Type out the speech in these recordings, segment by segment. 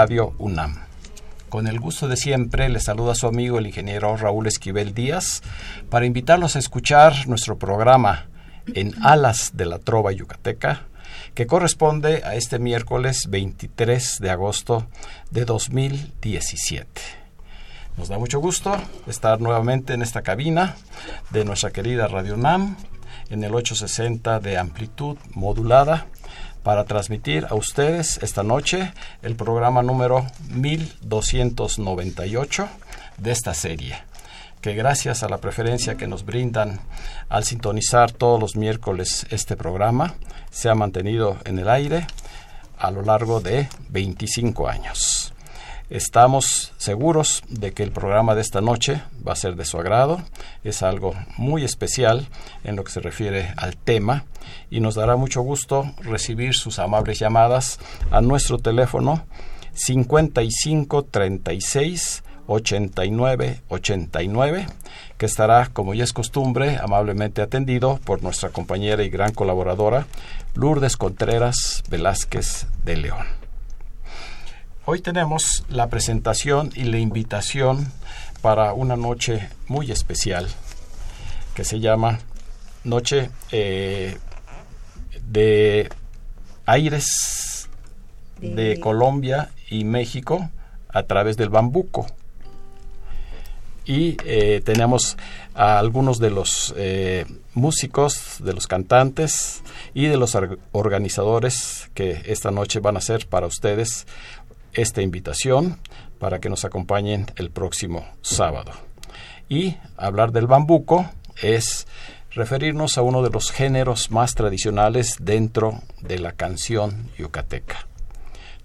Radio UNAM. Con el gusto de siempre, les saluda su amigo el ingeniero Raúl Esquivel Díaz para invitarlos a escuchar nuestro programa en Alas de la Trova Yucateca, que corresponde a este miércoles 23 de agosto de 2017. Nos da mucho gusto estar nuevamente en esta cabina de nuestra querida Radio UNAM en el 860 de amplitud modulada para transmitir a ustedes esta noche el programa número 1298 de esta serie, que gracias a la preferencia que nos brindan al sintonizar todos los miércoles este programa, se ha mantenido en el aire a lo largo de 25 años. Estamos seguros de que el programa de esta noche va a ser de su agrado. Es algo muy especial en lo que se refiere al tema y nos dará mucho gusto recibir sus amables llamadas a nuestro teléfono 55 36 89 89 que estará, como ya es costumbre, amablemente atendido por nuestra compañera y gran colaboradora Lourdes Contreras Velázquez de León. Hoy tenemos la presentación y la invitación para una noche muy especial que se llama Noche eh, de Aires de... Colombia y México a través del bambuco. Y eh, tenemos a algunos de los eh, músicos, de los cantantes y de los organizadores que esta noche van a ser para ustedes esta invitación para que nos acompañen el próximo sábado. Y hablar del bambuco es referirnos a uno de los géneros más tradicionales dentro de la canción yucateca.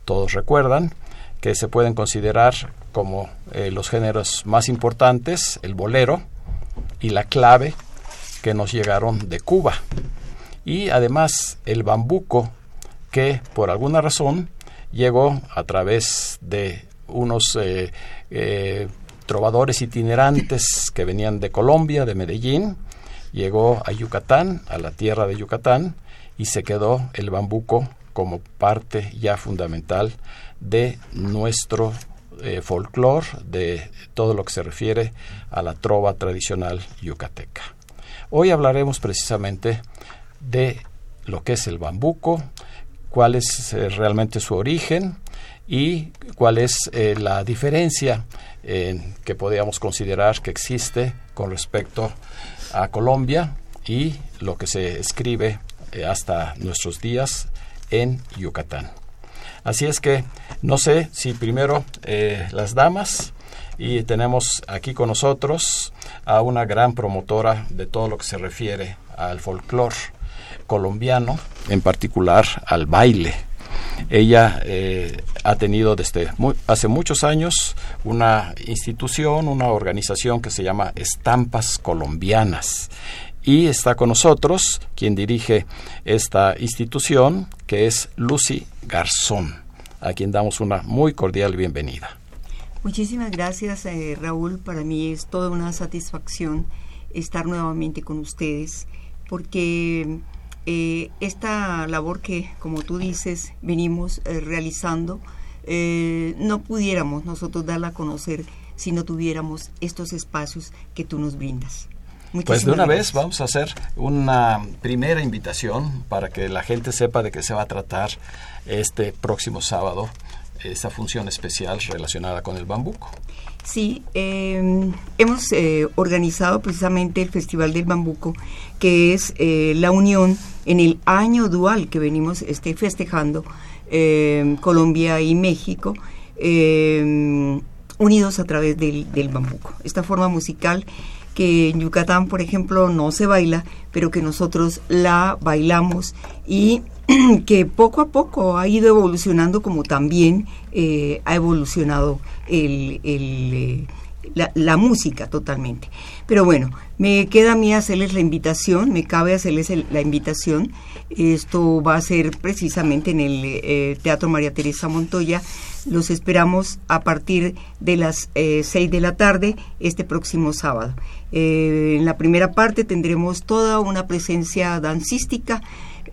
Todos recuerdan que se pueden considerar como eh, los géneros más importantes el bolero y la clave que nos llegaron de Cuba. Y además el bambuco que por alguna razón llegó a través de unos eh, eh, trovadores itinerantes que venían de Colombia, de Medellín, llegó a Yucatán, a la tierra de Yucatán, y se quedó el bambuco como parte ya fundamental de nuestro eh, folclore, de todo lo que se refiere a la trova tradicional yucateca. Hoy hablaremos precisamente de lo que es el bambuco, cuál es eh, realmente su origen y cuál es eh, la diferencia que podríamos considerar que existe con respecto a Colombia y lo que se escribe eh, hasta nuestros días en Yucatán. Así es que no sé si primero las damas y tenemos aquí con nosotros a una gran promotora de todo lo que se refiere al folclore colombiano, en particular al baile. ella eh, ha tenido desde hace muchos años una institución, una organización que se llama Estampas Colombianas y está con nosotros quien dirige esta institución, que es Lucy Garzón, a quien damos una muy cordial bienvenida. Muchísimas gracias, eh, Raúl. Para mí es toda una satisfacción estar nuevamente con ustedes, porque eh, esta labor que, como tú dices, venimos eh, realizando, no pudiéramos nosotros darla a conocer si no tuviéramos estos espacios que tú nos brindas. pues de una vez vamos a hacer una primera invitación para que la gente sepa de qué se va a tratar este próximo sábado esa función especial relacionada con el bambuco. Sí, em, hemos eh, organizado precisamente el Festival del Bambuco, que es eh, la unión en el año dual que venimos este, festejando em, Colombia y México, em, unidos a través del, del bambuco. Esta forma musical que en Yucatán, por ejemplo, no se baila, pero que nosotros la bailamos y que poco a poco ha ido evolucionando como también eh, ha evolucionado el, eh, la, música totalmente. Pero bueno, me queda a mí hacerles la invitación, me cabe hacerles la invitación. Esto va a ser precisamente en el eh, Teatro María Teresa Montoya. Los esperamos a partir de las 6 de la tarde este próximo sábado. En la primera parte tendremos toda una presencia dancística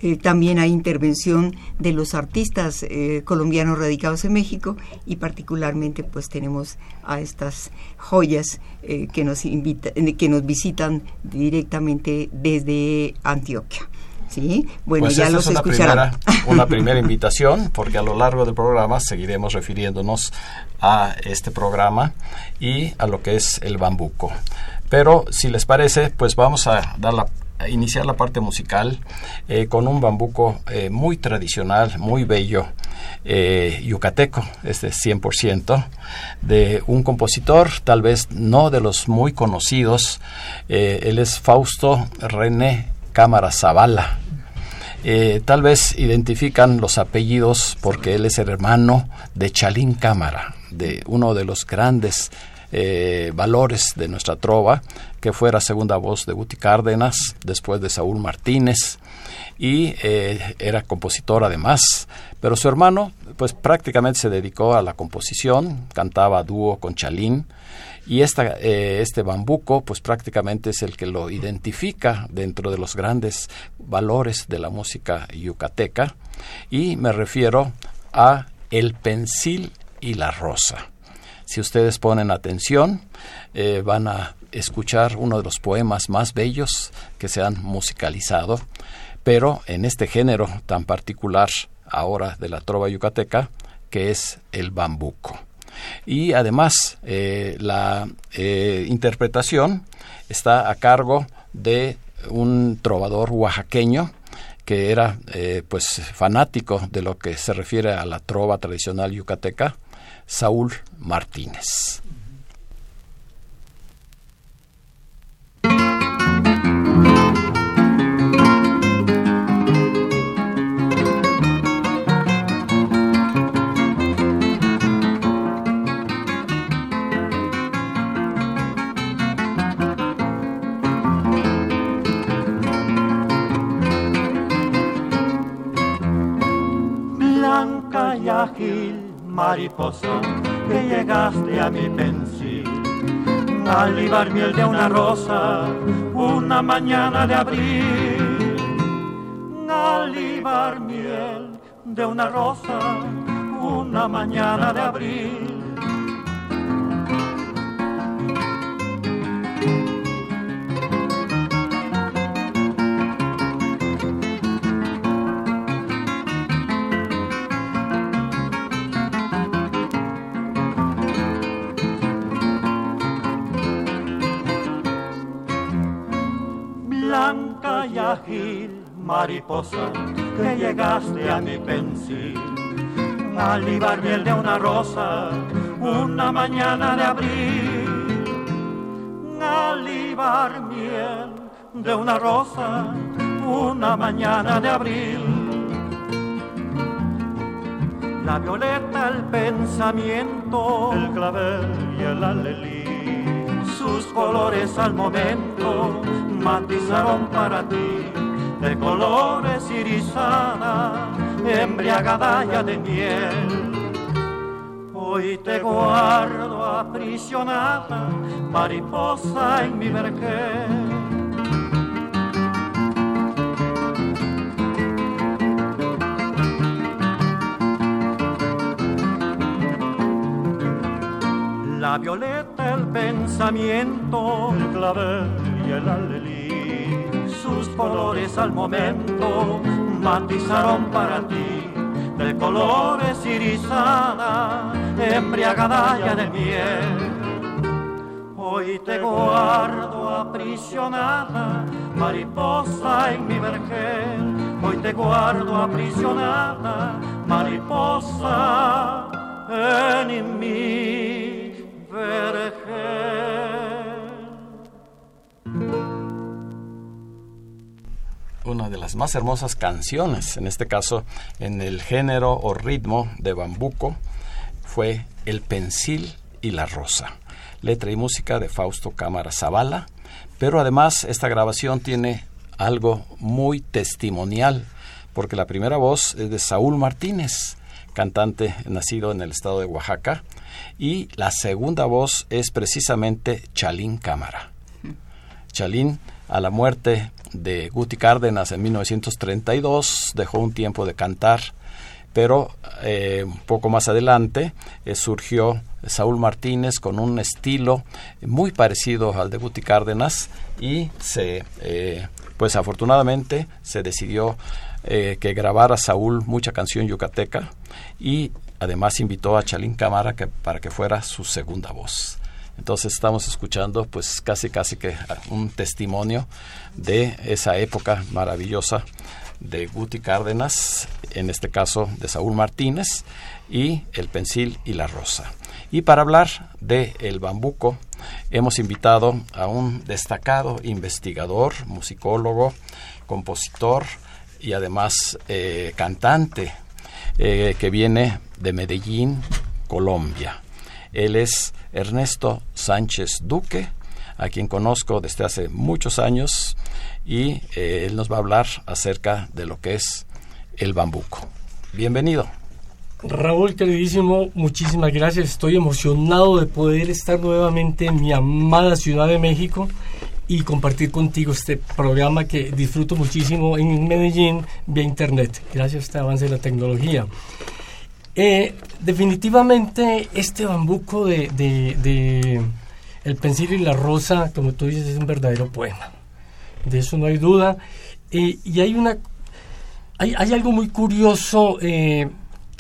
eh, también hay intervención de los artistas eh, colombianos radicados en México y particularmente pues tenemos a estas joyas eh, que nos que nos visitan directamente desde Antioquia. Sí, bueno, pues ya los es una Primera, una primera invitación, porque a lo largo del programa seguiremos refiriéndonos a este programa y a lo que es el bambuco. Pero si les parece, pues vamos a iniciar la parte musical eh, con un bambuco eh, muy tradicional, muy bello, eh, yucateco, este 100%, de un compositor, tal vez no de los muy conocidos, él es Fausto René Cámara Zavala. tal vez identifican los apellidos porque él es el hermano de Chalín Cámara, de uno de los grandes eh, valores de nuestra trova, que fuera segunda voz de Guti Cárdenas, después de Saúl Martínez, y eh, era compositor además, pero su hermano pues prácticamente se dedicó a la composición, cantaba dúo con Chalín, y esta, eh, este bambuco pues prácticamente es el que lo identifica dentro de los grandes valores de la música yucateca, y me refiero a el pensil y la rosa. Si ustedes ponen atención, eh, van a escuchar uno de los poemas más bellos que se han musicalizado, pero en este género tan particular ahora de la trova yucateca, que es el bambuco. Y además eh, la eh, interpretación está a cargo de un trovador oaxaqueño que era pues fanático de lo que se refiere a la trova tradicional yucateca Saúl Martínez. Blanca y mariposa, que llegaste a mi pensil. Al libar miel de una rosa, una mañana de abril. Al libar miel de una rosa, una mañana de abril. Mariposa, que llegaste a mi pensil. Al libar miel de una rosa, una mañana de abril. Al libar miel de una rosa, una mañana de abril. la violeta, el pensamiento, el clavel y el alelí. Sus colores al momento matizaron para ti de colores irisada, embriagada ya de miel. Hoy te guardo aprisionada, mariposa en mi vergel la violeta, el pensamiento, el clavel y el alelí. Colores al momento matizaron para ti de colores irisada, embriagada ya de miel. Hoy te guardo aprisionada, mariposa en mi vergel. Hoy te guardo aprisionada, mariposa en mi una de las más hermosas canciones, en este caso en el género o ritmo de bambuco, fue El Pensil y la Rosa, letra y música de Fausto Cámara Zavala, pero además esta grabación tiene algo muy testimonial, porque la primera voz es de Saúl Martínez, cantante nacido en el estado de Oaxaca, y la segunda voz es precisamente Chalín Cámara. Chalín, a la muerte de Guti Cárdenas en 1932, dejó un tiempo de cantar, pero eh, un poco más adelante eh, surgió Saúl Martínez con un estilo muy parecido al de Guti Cárdenas y se, eh, pues afortunadamente se decidió que grabara Saúl mucha canción yucateca y Además invitó a Chalín Cámara que, para que fuera su segunda voz. Entonces estamos escuchando pues casi casi que un testimonio de esa época maravillosa de Guti Cárdenas, en este caso de Saúl Martínez, y El Pensil y la Rosa. Y para hablar de El Bambuco, hemos invitado a un destacado investigador, musicólogo, compositor y además eh, cantante eh, que viene de Medellín, Colombia. Él es Ernesto Sánchez Duque, a quien conozco desde hace muchos años y eh, él nos va a hablar acerca de lo que es el bambuco. Bienvenido. Raúl, queridísimo, muchísimas gracias. Estoy emocionado de poder estar nuevamente en mi amada Ciudad de México y compartir contigo este programa que disfruto muchísimo en Medellín vía Internet, gracias a este avance de la tecnología. Eh, definitivamente este bambuco de, El Pensil y la Rosa, como tú dices, es un verdadero poema. De eso no hay duda. Eh, y hay una... Hay, algo muy curioso eh,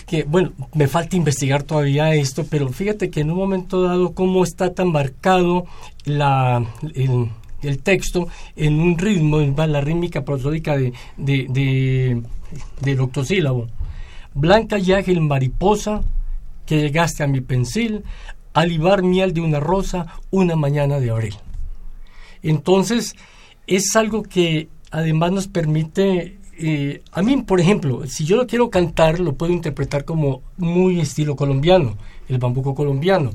que, bueno, me falta investigar todavía esto, pero fíjate que en un momento dado cómo está tan marcado el texto en un ritmo, en la rítmica prosódica de, de, de, del octosílabo. Blanca y ágil mariposa, que llegaste a mi pensil, alivar miel de una rosa una mañana de abril. Entonces, es algo que además nos permite, eh, a mí, por ejemplo, si yo lo quiero cantar, lo puedo interpretar como muy estilo colombiano, el bambuco colombiano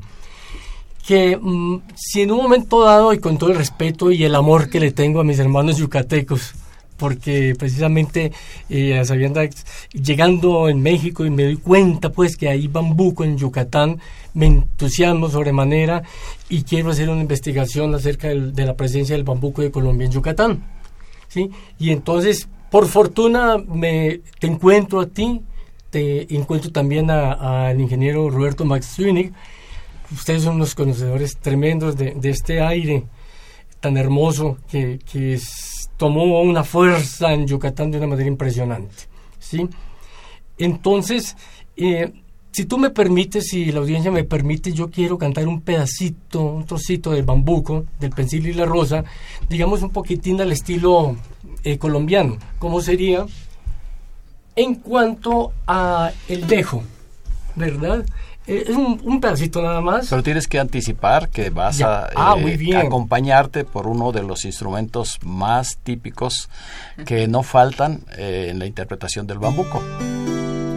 que mm, si en un momento dado y con todo el respeto y el amor que le tengo a mis hermanos yucatecos, porque precisamente eh, sabiendo, llegando en México y me doy cuenta pues que hay bambuco en Yucatán, me entusiasmo sobremanera y quiero hacer una investigación acerca de la presencia del bambuco de Colombia en Yucatán. ¿sí? Y entonces, por fortuna, me, te encuentro a ti, te encuentro también al ingeniero Roberto Max Zwinig, ustedes son unos conocedores tremendos de, este aire tan hermoso que, tomó una fuerza en Yucatán de una manera impresionante. ¿sí? Entonces, eh, si tú me permites, si la audiencia me permite, yo quiero cantar un pedacito, un trocito del bambuco, del pensil y la rosa, digamos un poquitín al estilo eh, colombiano. ¿Cómo sería? En cuanto a el dejo, ¿verdad? Eh, es un, pedacito nada más. Pero tienes que anticipar que vas a ah, eh, acompañarte por uno de los instrumentos más típicos que no faltan eh, en la interpretación del bambuco.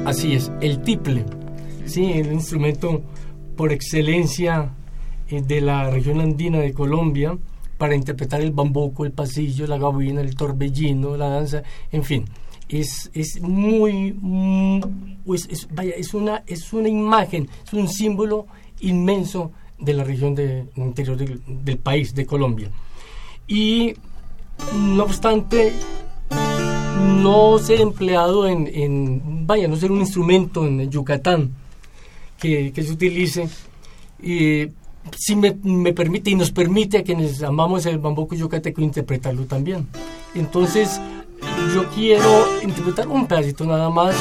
Así es, el tiple, sí, el instrumento por excelencia eh, de la región andina de Colombia para interpretar el bambuco, el pasillo, la gabina, el torbellino, la danza, en fin. Es, es muy, vaya, es una, es una imagen, es un símbolo inmenso de la región del interior del, país, de Colombia. Y no obstante, no ser empleado en, vaya, no ser un instrumento en Yucatán que, se utilice, y si me, permite y nos permite a quienes amamos el bambuco yucateco interpretarlo también. Entonces, yo quiero interpretar un pedacito nada más.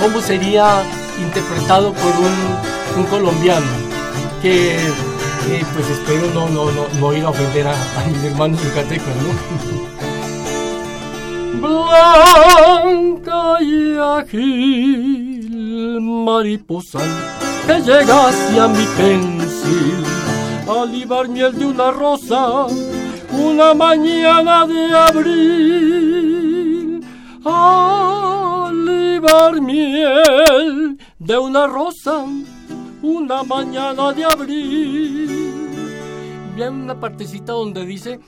¿Cómo sería interpretado por un, colombiano? Que, pues espero no, no, no, no ir a ofender a, mis hermanos yucatecos, ¿no? Blanca y ágil mariposa que llegaste a mi pensil a libar miel de una rosa una mañana de abril a libar miel de una rosa una mañana de abril Viene una partecita donde dice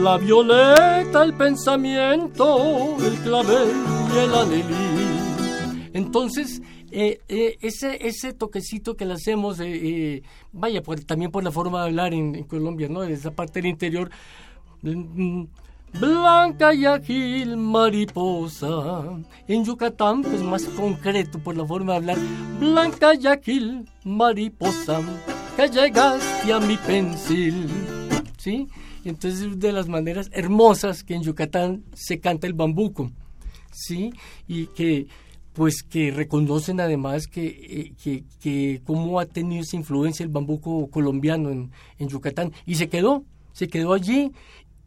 la violeta, el pensamiento, el clavel y el anelí. Entonces, eh, eh, ese, ese toquecito que le hacemos, eh, vaya, también por la forma de hablar en, Colombia, ¿no? Esa parte del interior. Mm, blanca y ágil mariposa. En Yucatán, pues más concreto por la forma de hablar. Blanca y ágil mariposa, que llegaste a mi pensil. ¿Sí? Entonces, de las maneras hermosas que en Yucatán se canta el bambuco. ¿Sí? Y que pues que reconocen además que, eh, que, que, cómo ha tenido esa influencia el bambuco colombiano en, en, Yucatán. Y se quedó, se quedó allí.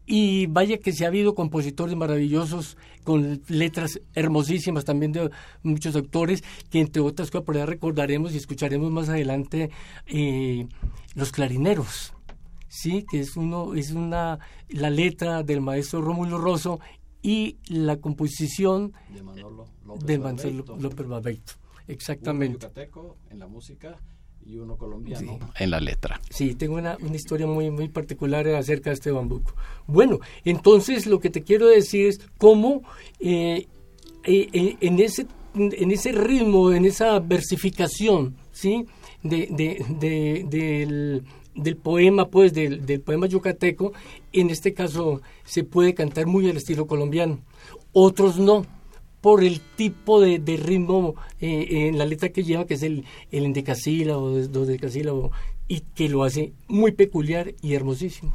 Y vaya que se ha habido compositores maravillosos con letras hermosísimas también de muchos autores, que entre otras cosas por ahí recordaremos y escucharemos más adelante eh, los clarineros. Sí, que es uno, es una la letra del maestro Rómulo Rosso y la composición de Manolo López, Barbeito. Exactamente. Uno yucateco en la música y uno colombiano en la letra. Sí, tengo una, una, historia muy, muy particular acerca de este bambuco. Bueno, entonces lo que te quiero decir es cómo eh, eh, eh, en, ese, en ese ritmo, en esa versificación, ¿sí? De, de, de, del, del poema, pues, del, del, poema yucateco, en este caso se puede cantar muy al estilo colombiano. Otros no, por el tipo de, ritmo eh, en la letra que lleva, que es el, el endecasílabo, dodecasílabo, y que lo hace muy peculiar y hermosísimo.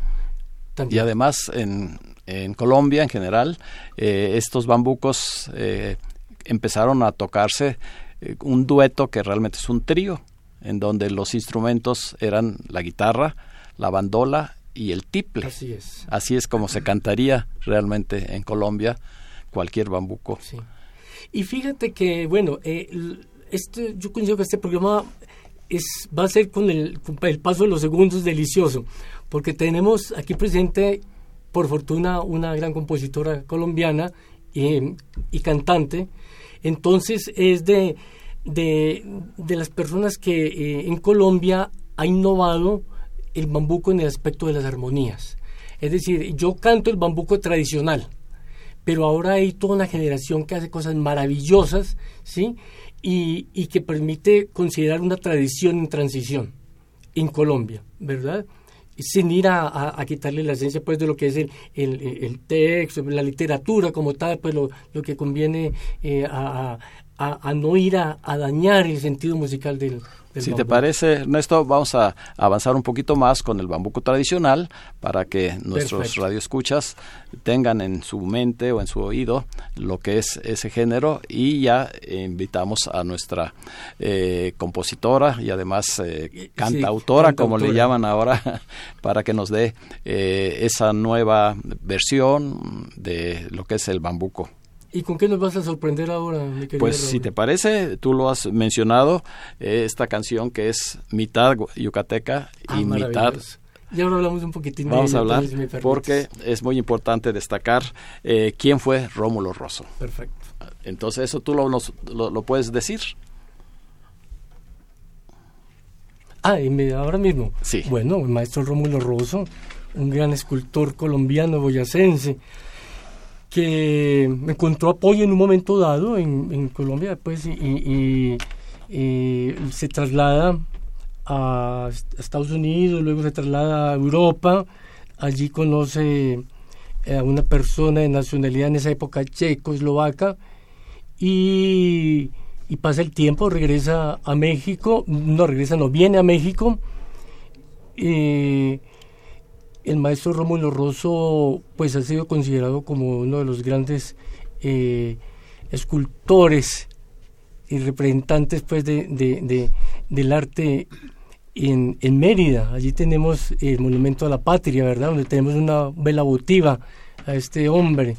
Y además, en, Colombia en general, eh, estos bambucos eh, empezaron a tocarse un dueto que realmente es un trío en donde los instrumentos eran la guitarra, la bandola y el tiple. Así es. Así es como se cantaría realmente en Colombia cualquier bambuco. Sí. Y fíjate que, bueno, eh, este, yo considero que este programa es, va a ser con el, el paso de los segundos delicioso, porque tenemos aquí presente, por fortuna, una gran compositora colombiana y, y cantante. Entonces es de de, de las personas que eh, en Colombia ha innovado el bambuco en el aspecto de las armonías. Es decir, yo canto el bambuco tradicional, pero ahora hay toda una generación que hace cosas maravillosas, ¿sí? Y, y que permite considerar una tradición en transición en Colombia, ¿verdad? sin ir a, a, quitarle la esencia pues de lo que es el, el, el texto, la literatura como tal, pues lo, lo que conviene eh, a, a, no ir a, dañar el sentido musical del, si te parece, Ernesto, vamos a avanzar un poquito más con el bambuco tradicional para que nuestros radioescuchas tengan en su mente o en su oído lo que es ese género y ya invitamos a nuestra eh, compositora y además eh, cantautora, como le llaman ahora, para que nos dé eh, esa nueva versión de lo que es el bambuco. ¿Y con qué nos vas a sorprender ahora, mi querido Pues si te parece, tú lo has mencionado, eh, esta canción que es mitad yucateca y ah, mitad... Y ahora hablamos un poquitín Vamos a hablar porque es muy importante destacar eh, quién fue Rómulo Rosso. Perfecto. Entonces, ¿eso tú lo, lo, puedes decir? Ah, ahora mismo. Sí. Bueno, el maestro Rómulo Rosso, un gran escultor colombiano boyacense, que encontró apoyo en un momento dado en, Colombia, pues, y, se traslada a Estados Unidos, luego se traslada a Europa, allí conoce a una persona de nacionalidad en esa época checo-eslovaca y, pasa el tiempo, regresa a México, no regresa, no, viene a México. El maestro Rómulo Rosso pues ha sido considerado como uno de los grandes eh, escultores y representantes pues de, del arte en, en, Mérida. Allí tenemos el Monumento a la Patria, ¿verdad? Donde tenemos una vela votiva a este hombre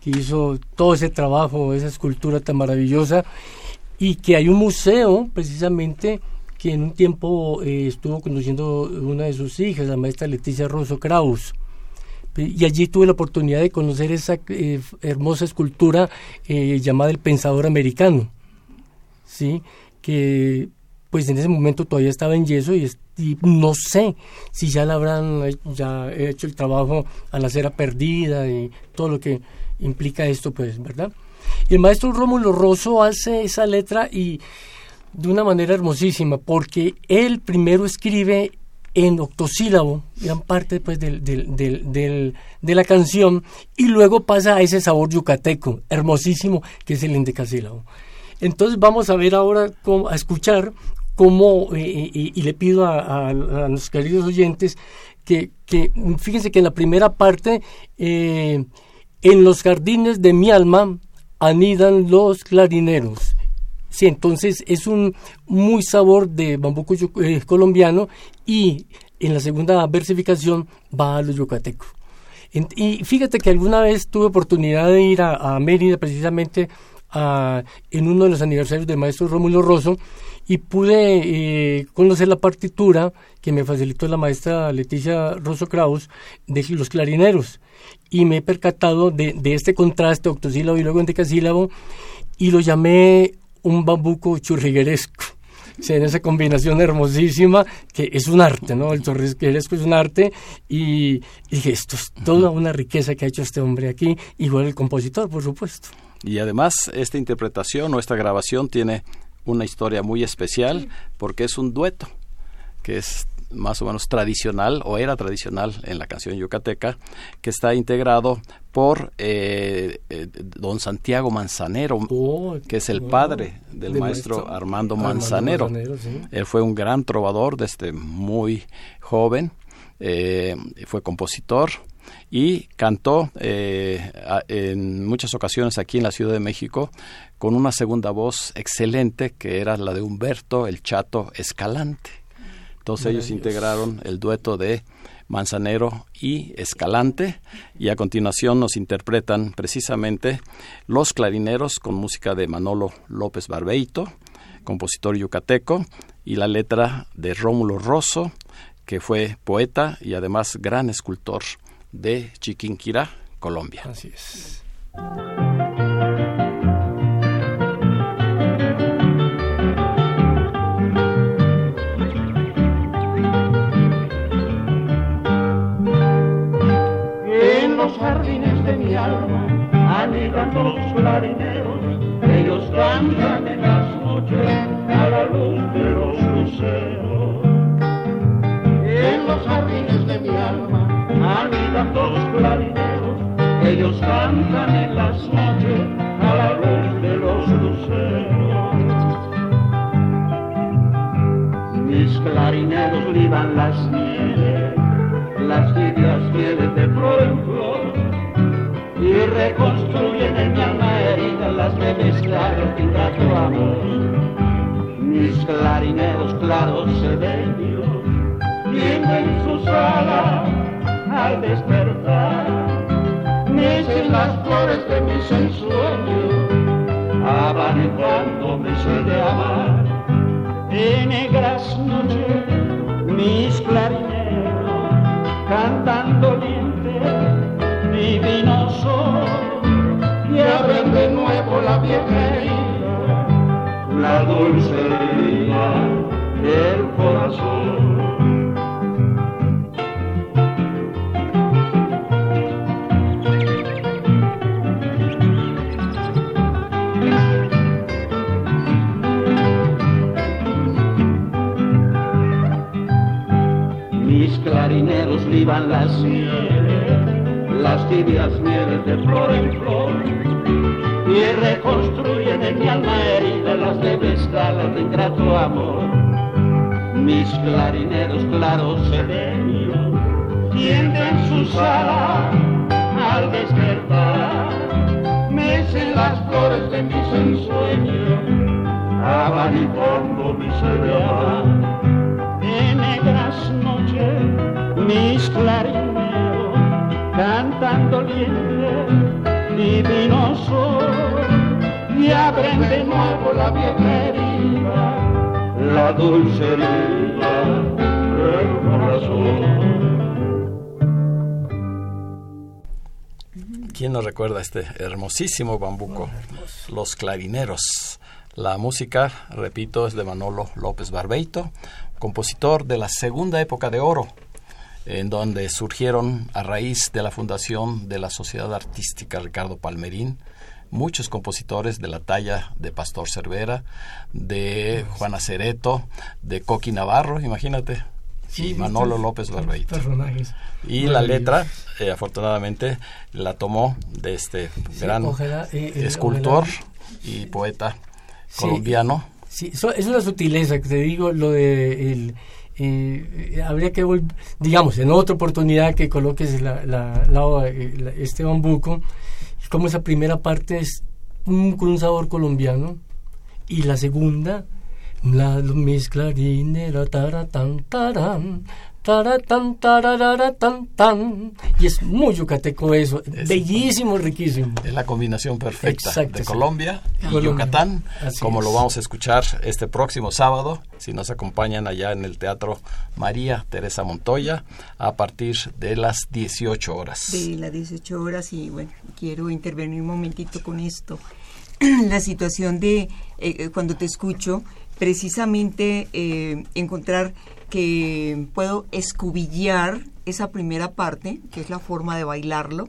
que hizo todo ese trabajo, esa escultura tan maravillosa, y que hay un museo precisamente que en un tiempo eh, estuvo conduciendo una de sus hijas, la maestra Leticia Rosso Kraus. Y allí tuve la oportunidad de conocer esa eh, hermosa escultura eh, llamada El Pensador Americano, ¿sí? que pues en ese momento todavía estaba en yeso y, no sé si ya la habrán ya hecho el trabajo a la cera perdida y todo lo que implica esto, pues, ¿verdad? Y el maestro Rómulo Rosso hace esa letra y de una manera hermosísima, porque él primero escribe en octosílabo, gran parte pues, del, del, del, de la canción, y luego pasa a ese sabor yucateco, hermosísimo, que es el endecasílabo. Entonces vamos a ver ahora, cómo, a escuchar cómo, eh, eh, y, le pido a, a, los queridos oyentes que, que, fíjense que en la primera parte eh, en los jardines de mi alma anidan los clarineros. Sí, entonces es un muy sabor de bambuco eh, colombiano y en la segunda versificación va a los yucatecos. y fíjate que alguna vez tuve oportunidad de ir a, Mérida precisamente en uno de los aniversarios del maestro Rómulo Rosso y pude eh, conocer la partitura que me facilitó la maestra Leticia Rosso Kraus de los clarineros y me he percatado de, de este contraste octosílabo y luego endecasílabo y lo llamé un bambuco churrigueresco. O sea, en esa combinación hermosísima que es un arte, ¿no? El churrigueresco es un arte y, dije, esto es toda una riqueza que ha hecho este hombre aquí, igual el compositor, por supuesto. Y además, esta interpretación o esta grabación tiene una historia muy especial porque es un dueto, que es más o menos tradicional o era tradicional en la canción yucateca, que está integrado por eh, eh, don Santiago Manzanero, oh, que es el padre del maestro, Armando Manzanero. Él fue un gran trovador desde muy joven, eh, fue compositor y cantó en muchas ocasiones aquí en la Ciudad de México con una segunda voz excelente que era la de Humberto el Chato Escalante. Entonces ellos integraron el dueto de Manzanero y Escalante y a continuación nos interpretan precisamente Los Clarineros con música de Manolo López Barbeito, compositor yucateco, y la letra de Rómulo Rosso, que fue poeta y además gran escultor de Chiquinquirá, Colombia. Así es. Jardines de mi alma anidan los clarineros, ellos cantan en las noches a la luz de los luceros. En los jardines de mi alma anidan los clarineros, ellos cantan en las noches a la luz de los luceros. Mis clarineros liban las clarineros cantan dolientes, divinosos, y abren de nuevo la vieja herida, la dulce herida del corazón. ¿Quién nos recuerda este hermosísimo bambuco? Los clarineros. La música, repito, es de Manolo López Barbeito, compositor de la segunda época de oro, en donde surgieron a raíz de la fundación de la Sociedad Artística Ricardo Palmerín muchos compositores de la talla de Pastor Cervera, de Juana Cereto, de Coqui Navarro, imagínate, y Manolo López Barbeito. Y la letra, eh, afortunadamente, la tomó de este gran ojalá, eh, eh, escultor ojalá. y poeta Sí. colombiano. Sí, so- es una sutileza que te digo, lo de el, eh, habría que, digamos, en otra oportunidad que coloques la, eh, la- este bambuco, como esa primera parte es un- con un sabor colombiano y la segunda, la, mis clarines, la taratán, tan, tan, y es muy yucateco eso, Es- bellísimo, riquísimo. Es la combinación perfecta Exacto, de sí. Colombia y Colombia. Yucatán, Así como es. lo vamos a escuchar este próximo sábado, si nos acompañan allá en el Teatro María Teresa Montoya, a partir de las 18 horas. de las 18 horas y bueno, quiero intervenir un momentito con esto. La situación de eh, eh, cuando te escucho, precisamente eh, encontrar que puedo escubillar esa primera parte, que es la forma de bailarlo,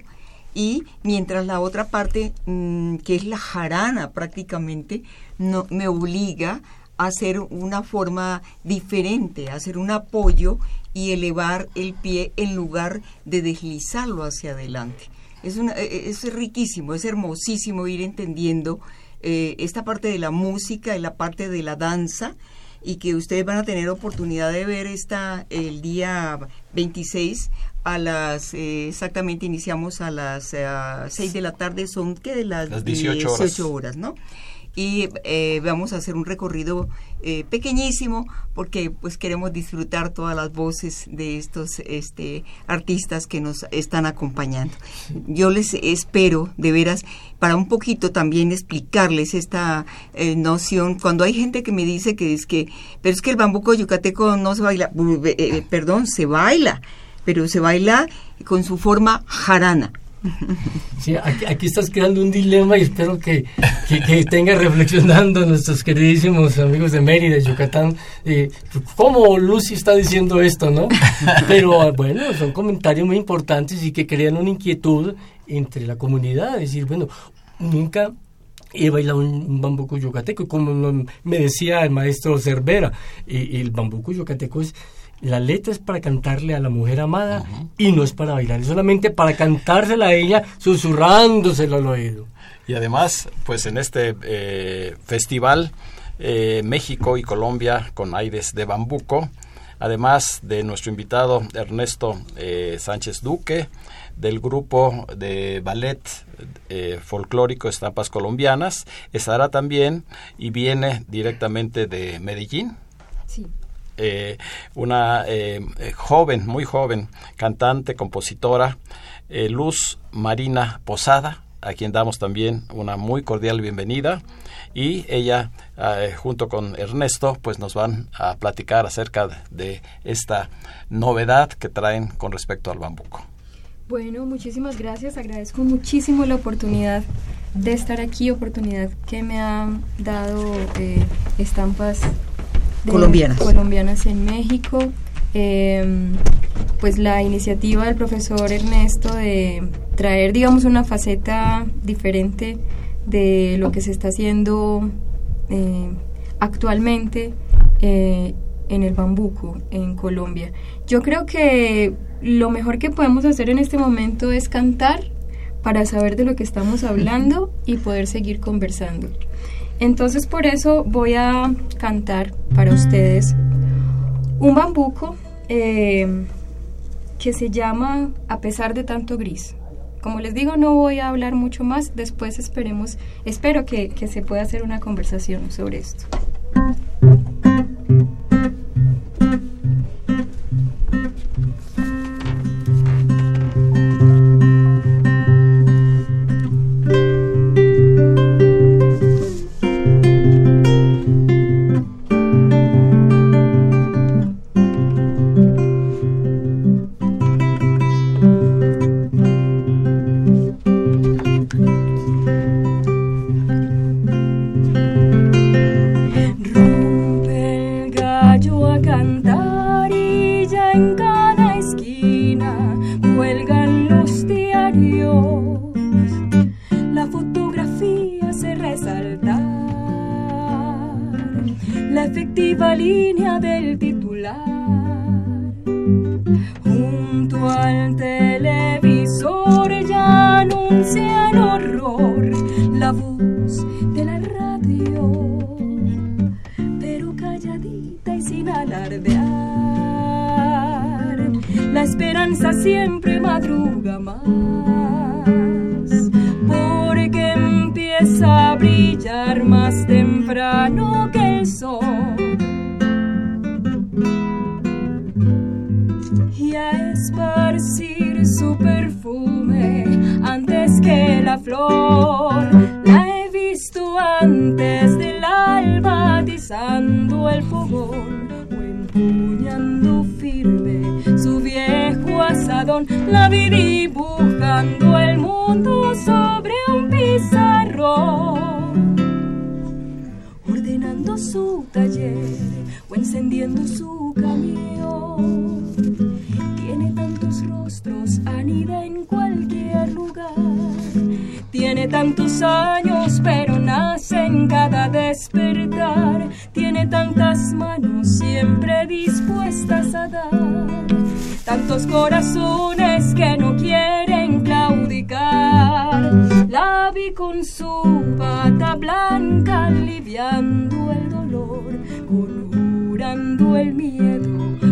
y mientras la otra parte, mm, que es la jarana prácticamente, no, me obliga a hacer una forma diferente, a hacer un apoyo y elevar el pie en lugar de deslizarlo hacia adelante. Es, una, eh, es riquísimo, es hermosísimo ir entendiendo eh, esta parte de la música y la parte de la danza y que ustedes van a tener oportunidad de ver esta el día 26 a las eh, exactamente iniciamos a las eh, 6 de la tarde son que de las, Las 18 horas. 18 horas, ¿no? Y eh, vamos a hacer un recorrido eh, pequeñísimo porque pues queremos disfrutar todas las voces de estos este artistas que nos están acompañando. Yo les espero de veras para un poquito también explicarles esta eh, noción cuando hay gente que me dice que es que pero es que el bambuco yucateco no se baila, eh, perdón, se baila, pero se baila con su forma jarana. Sí, aquí, aquí estás creando un dilema y espero que, que, que tenga reflexionando nuestros queridísimos amigos de Mérida, Yucatán, eh, cómo Lucy está diciendo esto, ¿no? Pero bueno, son comentarios muy importantes y que crean una inquietud entre la comunidad, es decir, bueno, nunca he bailado un, bambuco yucateco, como me decía el maestro Cervera, el bambuco yucateco es la letra es para cantarle a la mujer amada y no es para bailar, es solamente para cantársela a ella susurrándosela al oído. Y además, pues en este eh, festival, eh, México y Colombia con aires de bambuco, además de nuestro invitado Ernesto eh, Sánchez Duque, del grupo de ballet eh, folclórico Estampas Colombianas, estará también y viene directamente de Medellín, Sí. Eh, una eh, eh, joven, muy joven, cantante, compositora, Luz Marina Posada, a quien damos también una muy cordial bienvenida. Y ella, junto con Ernesto, pues nos van a platicar acerca de esta novedad que traen con respecto al bambuco. Bueno, muchísimas gracias. Agradezco muchísimo la oportunidad de estar aquí, oportunidad que me ha dado estampas colombianas. colombianas en México. Em, pues la iniciativa del profesor Ernesto de traer, digamos, una faceta diferente de lo que se está haciendo eh, actualmente eh, en el bambuco en Colombia. Yo creo que lo mejor que podemos hacer en este momento es cantar para saber de lo que estamos hablando y poder seguir conversando. Entonces por eso voy a cantar para ustedes un bambuco eh, que se llama A pesar de tanto gris. Como les digo, no voy a hablar mucho más, después esperemos, espero que, que se pueda hacer una conversación sobre esto. efectiva línea del titular. Junto al televisor ya anuncia el horror la voz de la radio, pero calladita y sin alardear. La esperanza siempre madruga más. la he visto antes del alba atizando el fogón o empuñando firme su viejo asadón. La vi dibujando el mundo sobre un pizarrón, ordenando su taller o encendiendo su tantos años, pero nace en cada despertar. Tiene tantas manos siempre dispuestas a dar, tantos corazones que no quieren claudicar. La vi con su pata blanca aliviando el dolor, curando el miedo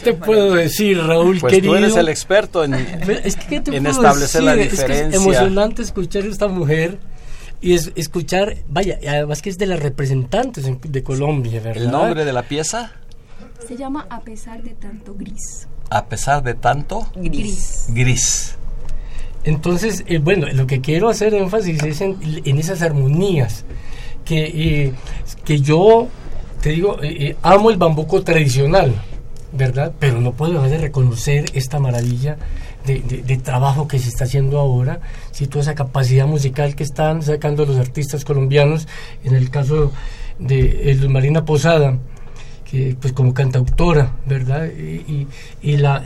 te puedo decir, Raúl pues querido? tú eres el experto en, es que, en establecer la diferencia. Es, emocionante escuchar a esta mujer y es, escuchar, vaya, además que es de las representantes de Colombia, ¿verdad? ¿El nombre de la pieza? Se llama A pesar de tanto gris. A pesar de tanto Gris. gris. Entonces, eh, bueno, lo que quiero hacer énfasis es en, en esas armonías, que, eh, que yo, te digo, eh, amo el bambuco tradicional, ¿verdad? Pero no puedo dejar de reconocer esta maravilla de, de- de trabajo que se está haciendo ahora, ¿sí? toda esa capacidad musical que están sacando los artistas colombianos, en el caso de eh, Luz Marina Posada, que pues como cantautora, ¿verdad? Y, y- la,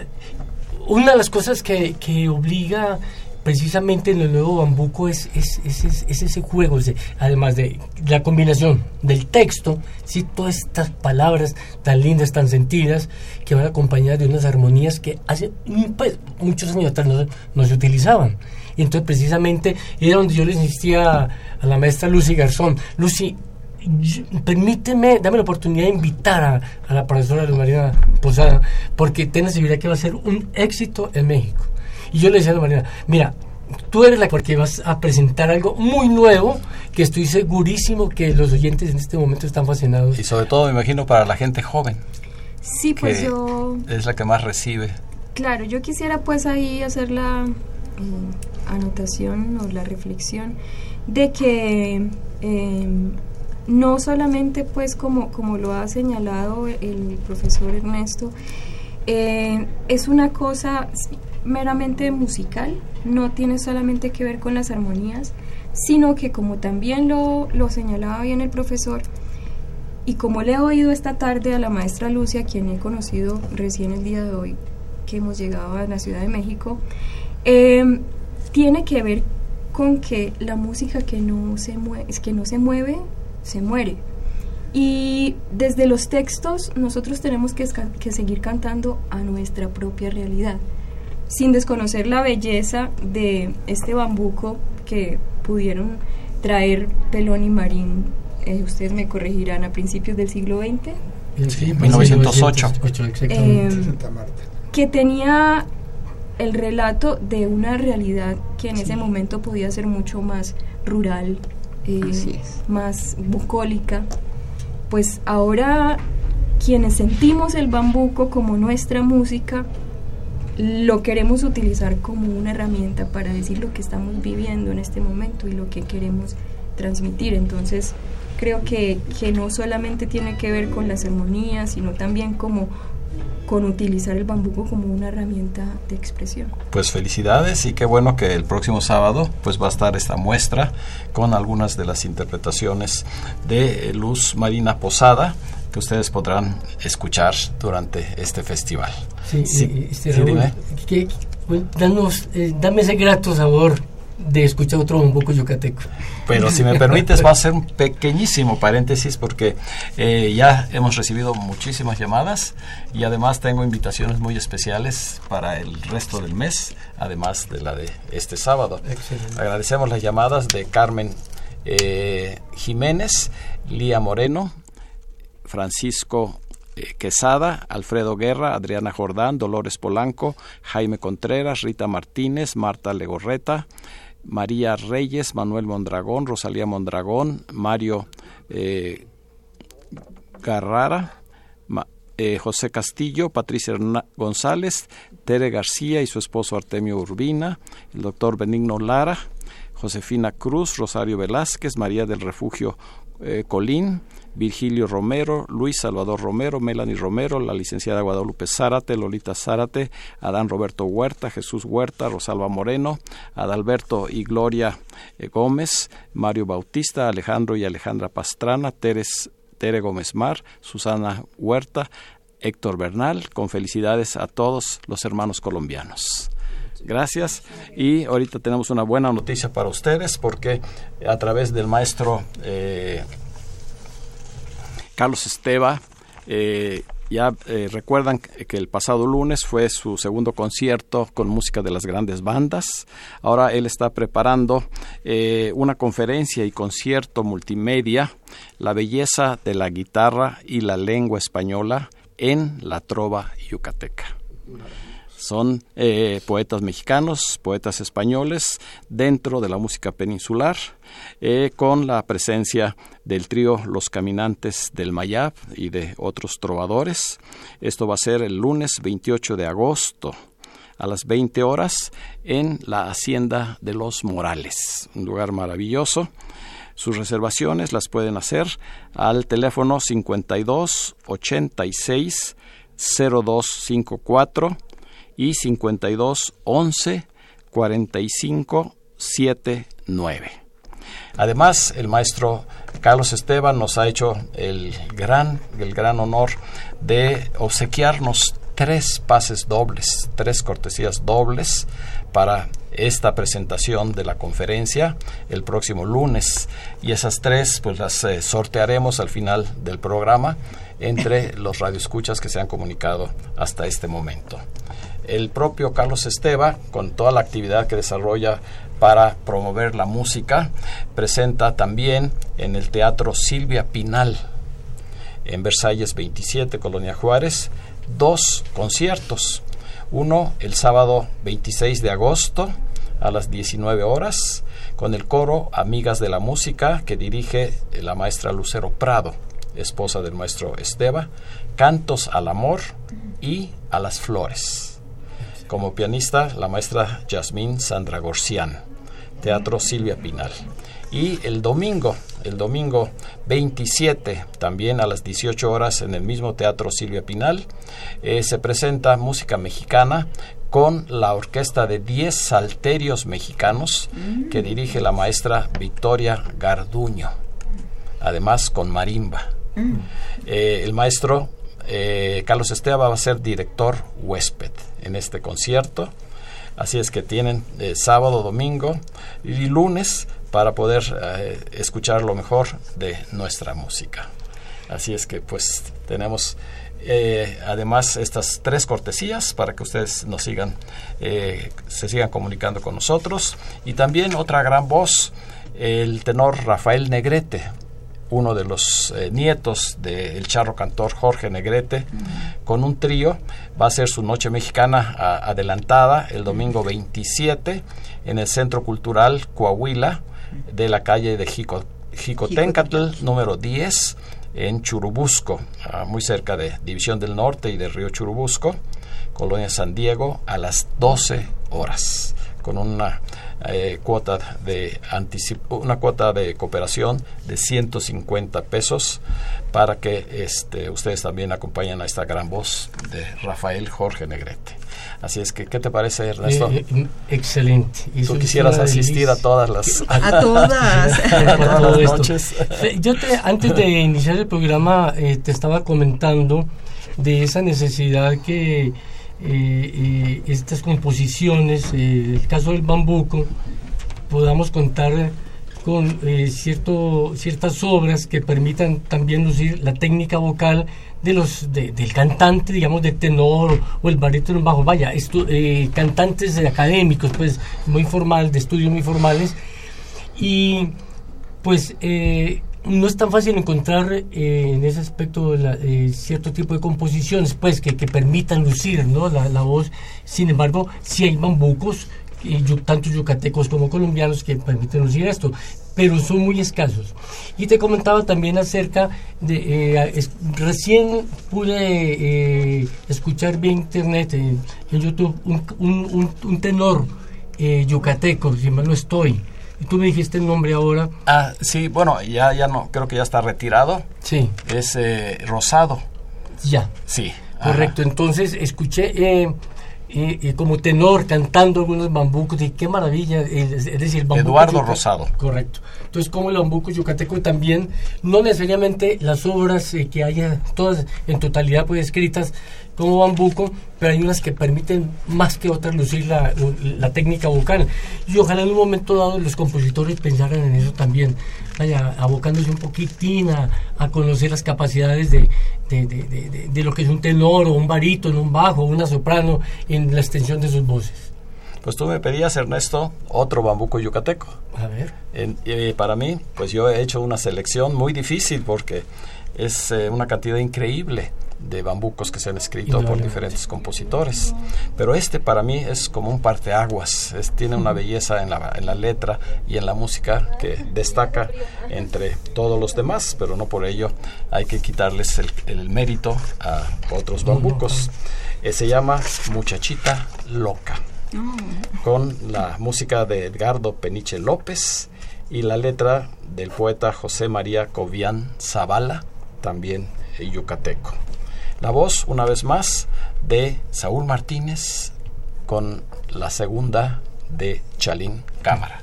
una de las cosas que, que obliga precisamente en el nuevo bambuco es, es, es- es- es ese juego, además de la combinación del texto, ¿sí? todas estas palabras tan lindas, tan sentidas, que van acompañadas de unas armonías que hace pues, muchos años atrás no, no se utilizaban. Y entonces precisamente era donde yo le insistía a, la maestra Lucy Garzón, Lucy, permíteme, dame la oportunidad de invitar a, la profesora Luz Posada, porque ten la seguridad que va a ser un éxito en México. Y yo le decía a Marina, mira, tú eres la porque vas a presentar algo muy nuevo que estoy segurísimo que los oyentes en este momento están fascinados. Y sobre todo, me imagino, para la gente joven, Sí, pues que yo, es la que más recibe. claro, yo quisiera pues ahí hacer la mm, anotación o la reflexión de que eh, no solamente pues como, como lo ha señalado el profesor Ernesto, eh, es una cosa meramente musical, no tiene solamente que ver con las armonías, sino que como también lo, lo señalaba bien el profesor, y como le he oído esta tarde a la maestra Lucia, quien he conocido recién el día de hoy, que hemos llegado a la Ciudad de México, eh, tiene que ver con que la música que no se mueve, que no se mueve, se muere. Y desde los textos nosotros tenemos que seguir cantando a nuestra propia realidad, sin desconocer la belleza de este bambuco que pudieron traer Pelón y Marín, eh, ustedes me corregirán, a principios del siglo XX, Sí, 1908. exactamente. eh, que tenía el relato de una realidad que en ese momento podía ser mucho más rural, eh, más bucólica. Pues ahora quienes sentimos el bambuco como nuestra música, lo queremos utilizar como una herramienta para decir lo que estamos viviendo en este momento y lo que queremos transmitir. Entonces, creo que, que no solamente tiene que ver con las armonías, sino también como con utilizar el bambuco como una herramienta de expresión. Pues felicidades y qué bueno que el próximo sábado pues va a estar esta muestra con algunas de las interpretaciones de Luz Marina Posada que ustedes podrán escuchar durante este festival. Sí, Sí, este, sí, Raúl, que- bueno, danos, eh, dame ese grato sabor de escuchar otro bambuco yucateco. Pero si me permites, va a ser un pequeñísimo paréntesis porque eh, ya hemos recibido muchísimas llamadas y además tengo invitaciones muy especiales para el resto del mes, además de la de este sábado. Excelente. Agradecemos las llamadas de Carmen eh, Jiménez, Lía Moreno, Francisco eh, Quesada, Alfredo Guerra, Adriana Jordán, Dolores Polanco, Jaime Contreras, Rita Martínez, Marta Legorreta, María Reyes, Manuel Mondragón, Rosalía Mondragón, Mario eh, Garrara, Ma- eh, José Castillo, Patricia González, Tere García y su esposo Artemio Urbina, el doctor Benigno Lara, Josefina Cruz, Rosario Velázquez, María del Refugio eh, Colín, Virgilio Romero, Luis Salvador Romero, Melanie Romero, la licenciada Guadalupe Zárate, Lolita Zárate, Adán Roberto Huerta, Jesús Huerta, Rosalba Moreno, Adalberto y Gloria eh, Gómez, Mario Bautista, Alejandro y Alejandra Pastrana, Teres, Tere Gómez Mar, Susana Huerta, Héctor Bernal, con felicidades a todos los hermanos colombianos. Gracias. Y ahorita tenemos una buena noticia para ustedes porque a través del maestro eh, Carlos Esteva, eh, ya eh, recuerdan que el pasado lunes fue su segundo concierto con música de las grandes bandas. Ahora él está preparando una conferencia y concierto multimedia, La belleza de la guitarra y la lengua española en la trova yucateca. Son eh, poetas mexicanos, poetas españoles dentro de la música peninsular, eh, con la presencia del trío Los Caminantes del Mayab y de otros trovadores. Esto va a ser el lunes 28 de agosto a las 20 horas en la Hacienda de los Morales, un lugar maravilloso. Sus reservaciones las pueden hacer al teléfono 52 86 0254 y 52 11 45 79. Además, el maestro Carlos Esteban nos ha hecho el gran, el gran honor de obsequiarnos tres pases dobles, tres cortesías dobles para esta presentación de la conferencia el próximo lunes y esas tres pues las eh, sortearemos al final del programa entre los radioescuchas que se han comunicado hasta este momento. El propio Carlos Esteba, con toda la actividad que desarrolla para promover la música, presenta también en el Teatro Silvia Pinal, en Versalles 27, Colonia Juárez, dos conciertos. Uno el sábado 26 de agosto a las 19 horas con el coro Amigas de la Música que dirige la maestra Lucero Prado, esposa del maestro Esteba, Cantos al Amor y a las Flores. Como pianista, la maestra Yasmín Sandra Gorcián, Teatro Silvia Pinal. Y el domingo, el domingo 27, también a las 18 horas en el mismo Teatro Silvia Pinal, eh, se presenta música mexicana con la orquesta de 10 salterios mexicanos que dirige la maestra Victoria Garduño, además con marimba. Eh, el maestro eh, Carlos Esteaba va a ser director huésped en este concierto. Así es que tienen sábado, domingo y lunes para poder eh, escuchar lo mejor de nuestra música. Así es que pues tenemos eh, además estas tres cortesías para que ustedes nos sigan, eh, se sigan comunicando con nosotros. Y también otra gran voz, el tenor Rafael Negrete, uno de los nietos del charro cantor Jorge Negrete, con un trío. Va a ser su noche mexicana adelantada el domingo 27 en el Centro Cultural Coahuila de la calle de Jico, Jicotencatl, número 10, en Churubusco, ah, muy cerca de División del Norte y de Río Churubusco, Colonia San Diego, a las 12 horas, con una eh, cuota de una cuota de cooperación de 150 pesos para que este, ustedes también acompañen a esta gran voz de Rafael Jorge Negrete. Así es que, ¿qué te parece, Ernesto? Eh, eh, excelente. Tú quisieras asistir a todas las... A todas. noches. Yo te, antes de iniciar el programa eh, te estaba comentando de esa necesidad que estas composiciones, el caso del bambuco, podamos contar con cierto, ciertas obras que permitan también lucir la técnica vocal de los del cantante, digamos, de tenor o el barítono bajo, vaya, eh, cantantes académicos, pues muy formales, de estudios muy formales, y pues eh, no es tan fácil encontrar eh, en ese aspecto cierto tipo de composiciones, pues que, que permitan lucir ¿no? la, la, voz, sin embargo, si hay bambucos, tanto yucatecos como colombianos que permiten lucir esto pero son muy escasos. Y te comentaba también acerca de, eh, recién pude eh, escuchar vía internet, en, YouTube, un, un, tenor eh, yucateco, si mal no estoy. Tú me dijiste el nombre ahora. Ah, sí, bueno, ya, ya no, creo que ya está retirado. Sí. Es Rosado. Ya. Sí. Correcto, entonces escuché y, como tenor cantando algunos bambucos, y qué maravilla, es, decir, Eduardo Rosado. Correcto. Entonces, como el bambuco yucateco también, no necesariamente las obras eh, que haya todas en totalidad pues escritas como bambuco, pero hay unas que permiten más que otras lucir la, la, técnica vocal. Y ojalá en un momento dado los compositores pensaran en eso también, vaya, abocándose un poquitín a, a conocer las capacidades de, de, de, de, lo que es un tenor o un barítono, un bajo, una soprano en la extensión de sus voces. Pues tú me pedías, Ernesto, otro bambuco yucateco. A ver. y para mí, pues yo he hecho una selección muy difícil porque es eh, una cantidad increíble de bambucos que se han escrito por diferentes compositores. Pero este para mí es como un parteaguas, es, tiene una belleza en la, en la letra y en la música que destaca entre todos los demás, pero no por ello hay que quitarles el, mérito a otros bambucos. Eh, se llama Muchachita Loca, con la música de Edgardo Peniche López y la letra del poeta José María Cobian Zavala, también yucateco. La voz, una vez más, de Saúl Martínez con la segunda de Chalín Cámara.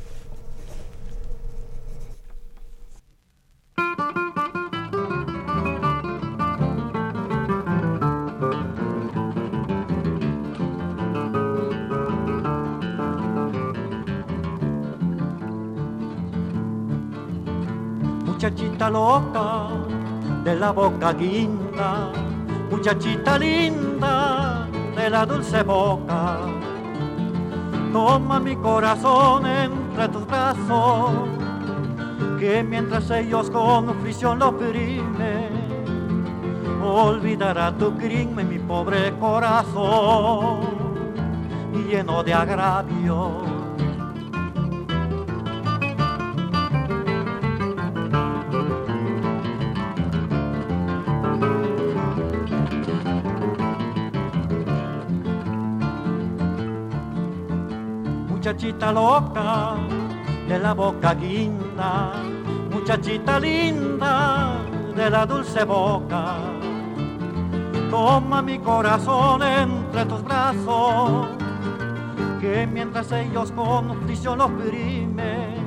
Muchachita loca de la boca guinda muchachita linda de la dulce boca. Toma mi corazón entre tus brazos, que mientras ellos con fricción lo oprimen, olvidará tu crimen mi pobre corazón, lleno de agravio muchachita loca de la boca guinda, muchachita linda de la dulce boca. Toma mi corazón entre tus brazos, que mientras ellos con prisión lo oprimen,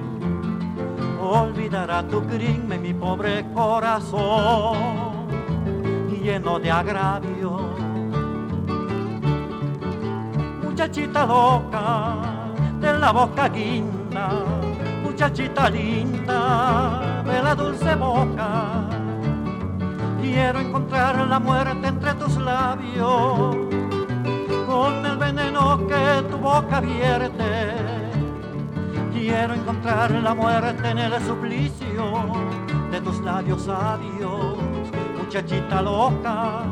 olvidará tu crimen mi pobre corazón, lleno de agravio. Muchachita loca, de la boca guinda, muchachita linda de la dulce boca. Quiero encontrar la muerte entre tus labios, con el veneno que tu boca vierte. Quiero encontrar la muerte en el suplicio de tus labios sabios, muchachita loca,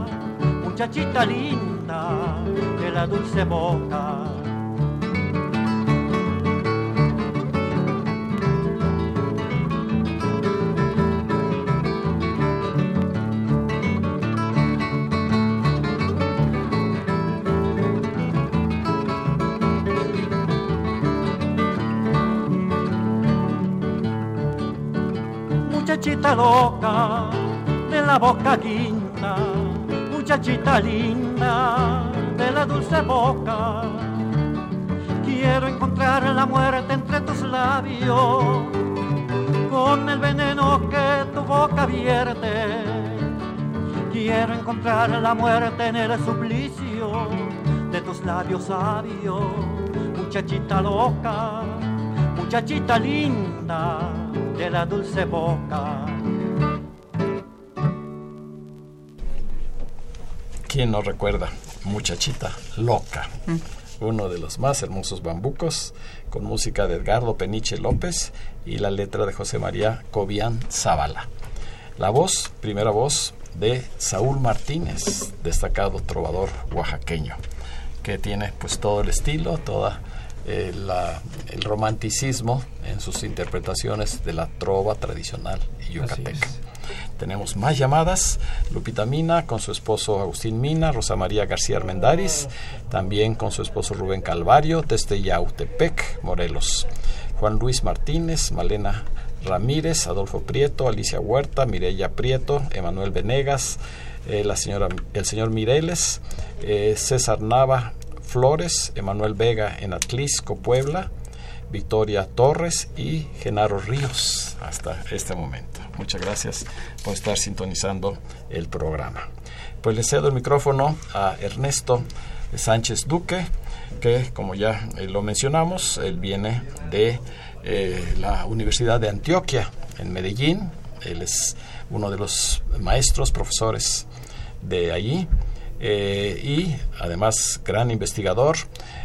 muchachita linda de la dulce boca loca de la boca quinta, muchachita linda de la dulce boca. Quiero encontrar la muerte entre tus labios, con el veneno que tu boca vierte. Quiero encontrar la muerte en el suplicio de tus labios sabios, muchachita loca, muchachita linda de la dulce boca. ¿Quién no recuerda? Muchachita loca. Mm. Uno de los más hermosos bambucos, con música de Edgardo Peniche López y la letra de José María Cobian Zavala. La voz, primera voz, de Saúl Martínez, destacado trovador oaxaqueño, que tiene pues todo el estilo, toda eh, el romanticismo en sus interpretaciones de la trova tradicional yucateca. Tenemos más llamadas. Lupita Mina con su esposo Agustín Mina, Rosa María García Armendaris, también con su esposo Rubén Calvario, desde Yautepec, Morelos. Juan Luis Martínez, Malena Ramírez, Adolfo Prieto, Alicia Huerta, Mireya Prieto, Emanuel Venegas, eh, la señora, el señor Mireles, eh, César Nava, Flores, Emanuel Vega en Atlisco, Puebla, Victoria Torres y Genaro Ríos hasta este momento. Muchas gracias por estar sintonizando el programa. Pues le cedo el micrófono a Ernesto Sánchez Duque, que como ya eh, lo mencionamos, él viene de eh, la Universidad de Antioquia en Medellín. Él es uno de los maestros, profesores de allí eh, y además gran investigador.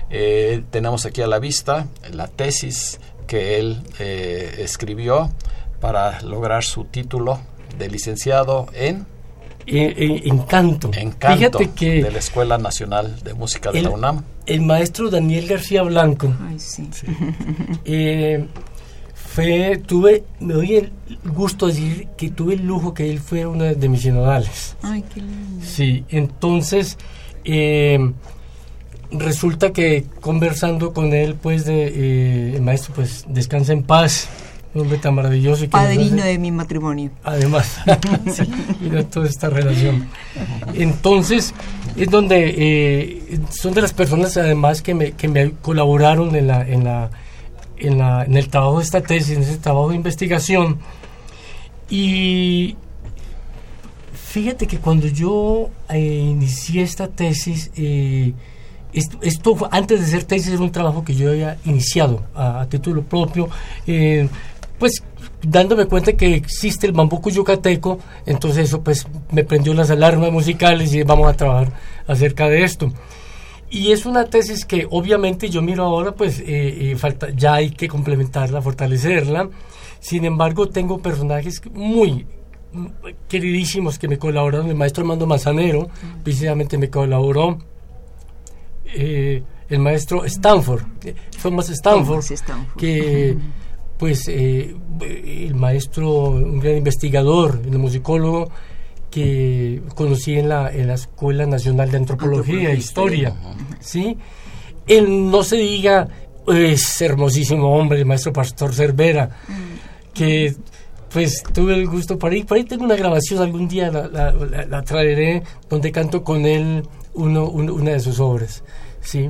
Tenemos aquí a la vista la tesis que él escribió para lograr su título de licenciado en Encanto. Encanto Fíjate que de la Escuela Nacional de Música de la UNAM. El maestro Daniel García Blanco. Eh, fue, tuve, me doy el gusto de decir que tuve el lujo que él fue uno de mis sinodales. Ay, qué lindo. Sí, entonces eh, resulta que conversando con él, pues, de, eh, el maestro, pues, descansa en paz un hombre tan maravilloso. Y Padrino de mi matrimonio. Además, y toda esta relación. Entonces, es donde eh, son de las personas además que me, que me colaboraron en, la, en, la, en, la, en el trabajo de esta tesis, en ese trabajo de investigación. Y fíjate que cuando yo eh, inicié esta tesis, eh, esto, antes de ser tesis era un trabajo que yo había iniciado a, título propio, pues dándome cuenta que existe el bambuco yucateco, entonces eso pues me prendió las alarmas musicales y vamos a trabajar acerca de esto. Y es una tesis que obviamente yo miro ahora, pues eh, eh, falta, ya hay que complementarla, fortalecerla. Sin embargo, tengo personajes muy queridísimos que me colaboraron. El maestro Armando Manzanero, precisamente me colaboró. Eh, el maestro Stanford, Thomas Stanford, Stanford. que pues eh, el maestro, un gran investigador, el musicólogo que conocí en la, en la Escuela Nacional de Antropología e Historia, ¿sí? Él no se diga, es hermosísimo hombre, el maestro Pastor Cervera, mm. que pues tuve el gusto para ir, por ahí tengo una grabación, algún día la, la, traeré, donde canto con él uno, una de sus obras, ¿sí?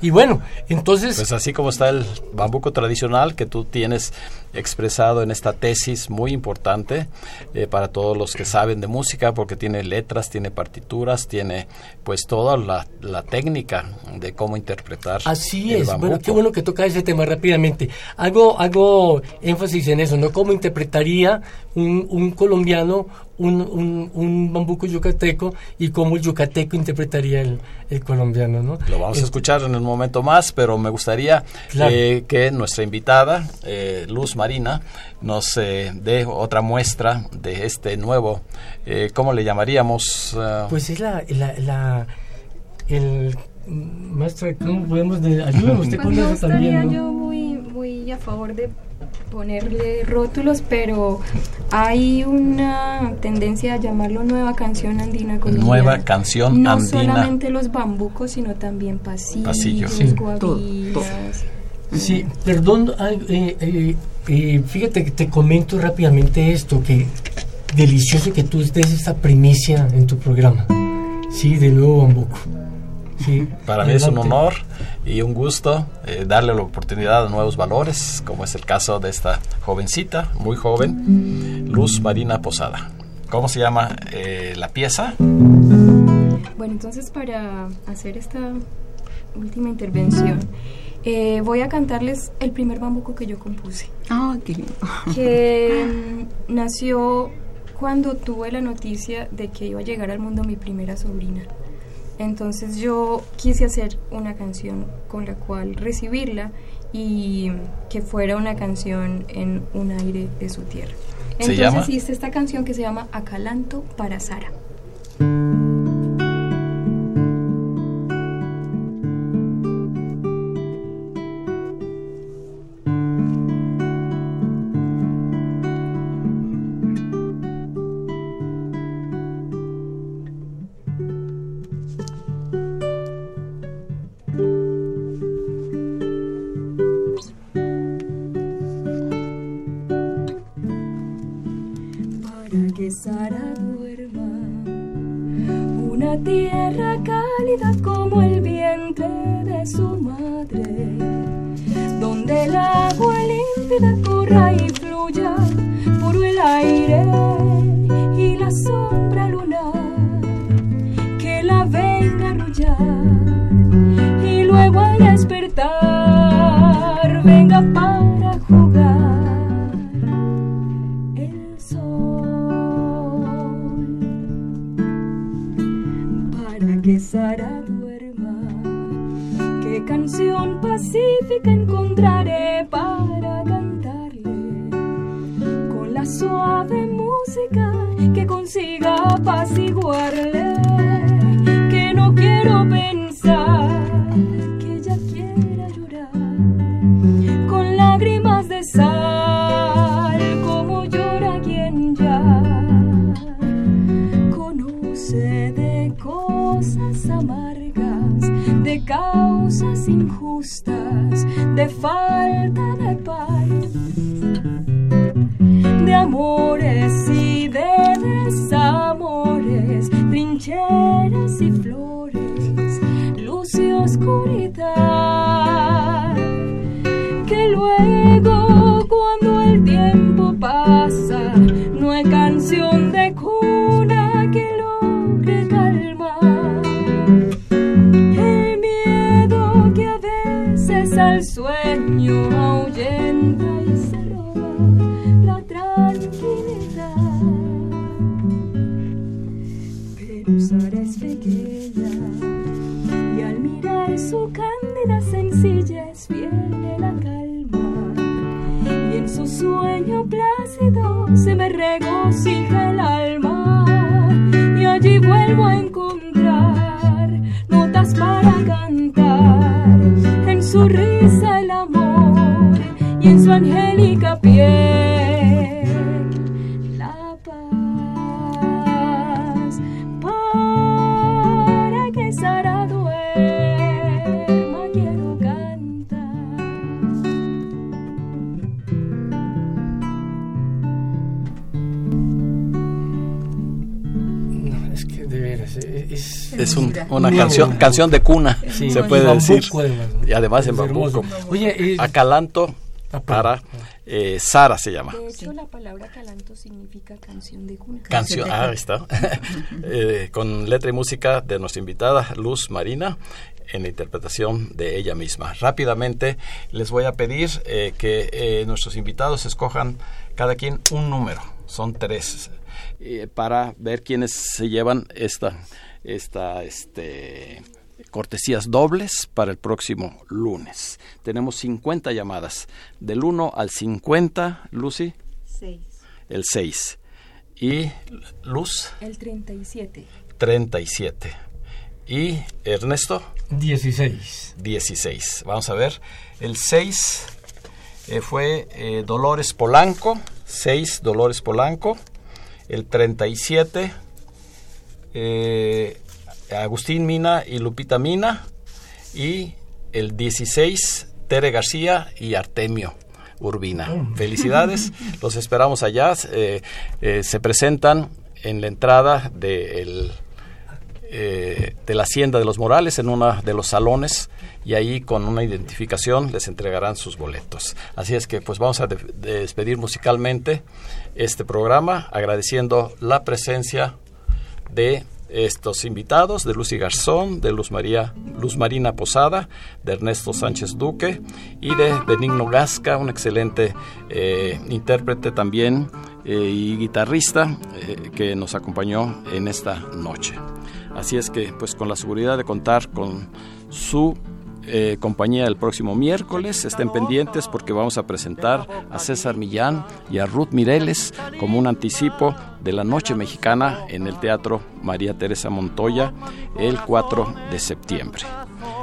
Y bueno, entonces... Pues así como está el bambuco tradicional que tú tienes expresado en esta tesis muy importante eh, para todos los que saben de música porque tiene letras, tiene partituras, tiene pues toda la, técnica de cómo interpretar. Así es, bueno, qué bueno que toca ese tema rápidamente. Hago, hago énfasis en eso, ¿no? ¿Cómo interpretaría un, un colombiano un, un, un, bambuco yucateco y cómo el yucateco interpretaría el, el colombiano, ¿no? Lo vamos a escuchar en un momento más, pero me gustaría eh, que nuestra invitada, eh, Luz Marina, nos eh, dé otra muestra de este nuevo, ¿cómo le llamaríamos? pues es la, la, el maestra, ¿cómo podemos de, ayúdanos usted con eso también? Yo muy, muy a favor de ponerle rótulos, pero hay una tendencia a llamarlo nueva canción andina colombiana. Nueva canción no andina. No solamente los bambucos, sino también pasillos, pasillos. Sí. Sí, perdón, eh, eh, eh, fíjate que te comento rápidamente esto, que delicioso que tú des esta primicia en tu programa. Sí, de nuevo bambuco. Sí, Para mí es un honor y un gusto eh, darle la oportunidad a nuevos valores, como es el caso de esta jovencita, muy joven, Luz Marina Posada. ¿Cómo se llama eh, la pieza? Bueno, entonces para hacer esta última intervención, eh, voy a cantarles el primer bambuco que yo compuse. Ah, qué lindo. Que mm, nació cuando tuve la noticia de que iba a llegar al mundo mi primera sobrina. Entonces yo quise hacer una canción con la cual recibirla y que fuera una canción en un aire de su tierra. Entonces hice esta canción que se llama Acalanto para Sara. Canción, de cuna, Sí, se y puede bambuco, decir. Y además en bambuco. Oye, eh, Acalanto Ah, para eh, Sara se llama. De hecho, la palabra calanto significa canción de cuna. Canción, ah, ahí está. Eh, con letra y música de nuestra invitada Luz Marina en la interpretación de ella misma. Rápidamente les voy a pedir eh, que eh, nuestros invitados escojan cada quien un número, son tres, eh, para ver quiénes se llevan esta, esta, este, cortesías dobles para el próximo lunes. Tenemos 50 llamadas, del 1 al 50, Lucy, Seis. el 6. Y Luz, El 37. 37. Y Ernesto, 16. 16. Vamos a ver. El 6 eh, fue eh, Dolores Polanco. 6 Dolores Polanco. El 37 eh, Agustín Mina y Lupita Mina. Y el 16 Tere García y Artemio. Urbina. Felicidades, los esperamos allá. eh, eh, se presentan en la entrada del eh, de la Hacienda de los Morales en uno de los salones y ahí con una identificación les entregarán sus boletos. Así es que pues vamos a de- despedir musicalmente este programa agradeciendo la presencia de estos invitados, de Lucy Garzón, de Luz, María, Luz Marina Posada, de Ernesto Sánchez Duque y de Benigno Gasca, un excelente eh, intérprete también eh, y guitarrista eh, que nos acompañó en esta noche. Así es que, pues con la seguridad de contar con su eh, compañía el próximo miércoles, estén pendientes porque vamos a presentar a César Millán y a Ruth Mireles como un anticipo de la Noche Mexicana en el Teatro María Teresa Montoya el 4 de septiembre.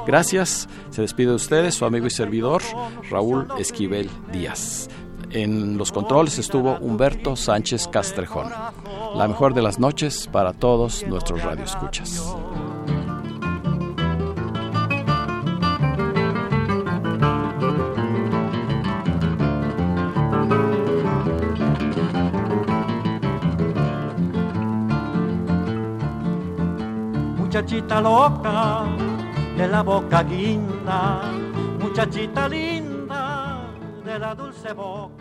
Gracias, se despide de ustedes su amigo y servidor Raúl Esquivel Díaz. En los controles estuvo Humberto Sánchez Castrejón. La mejor de las noches para todos nuestros radioescuchas. Muchachita loca, de la boca guinda, muchachita linda, de la dulce boca.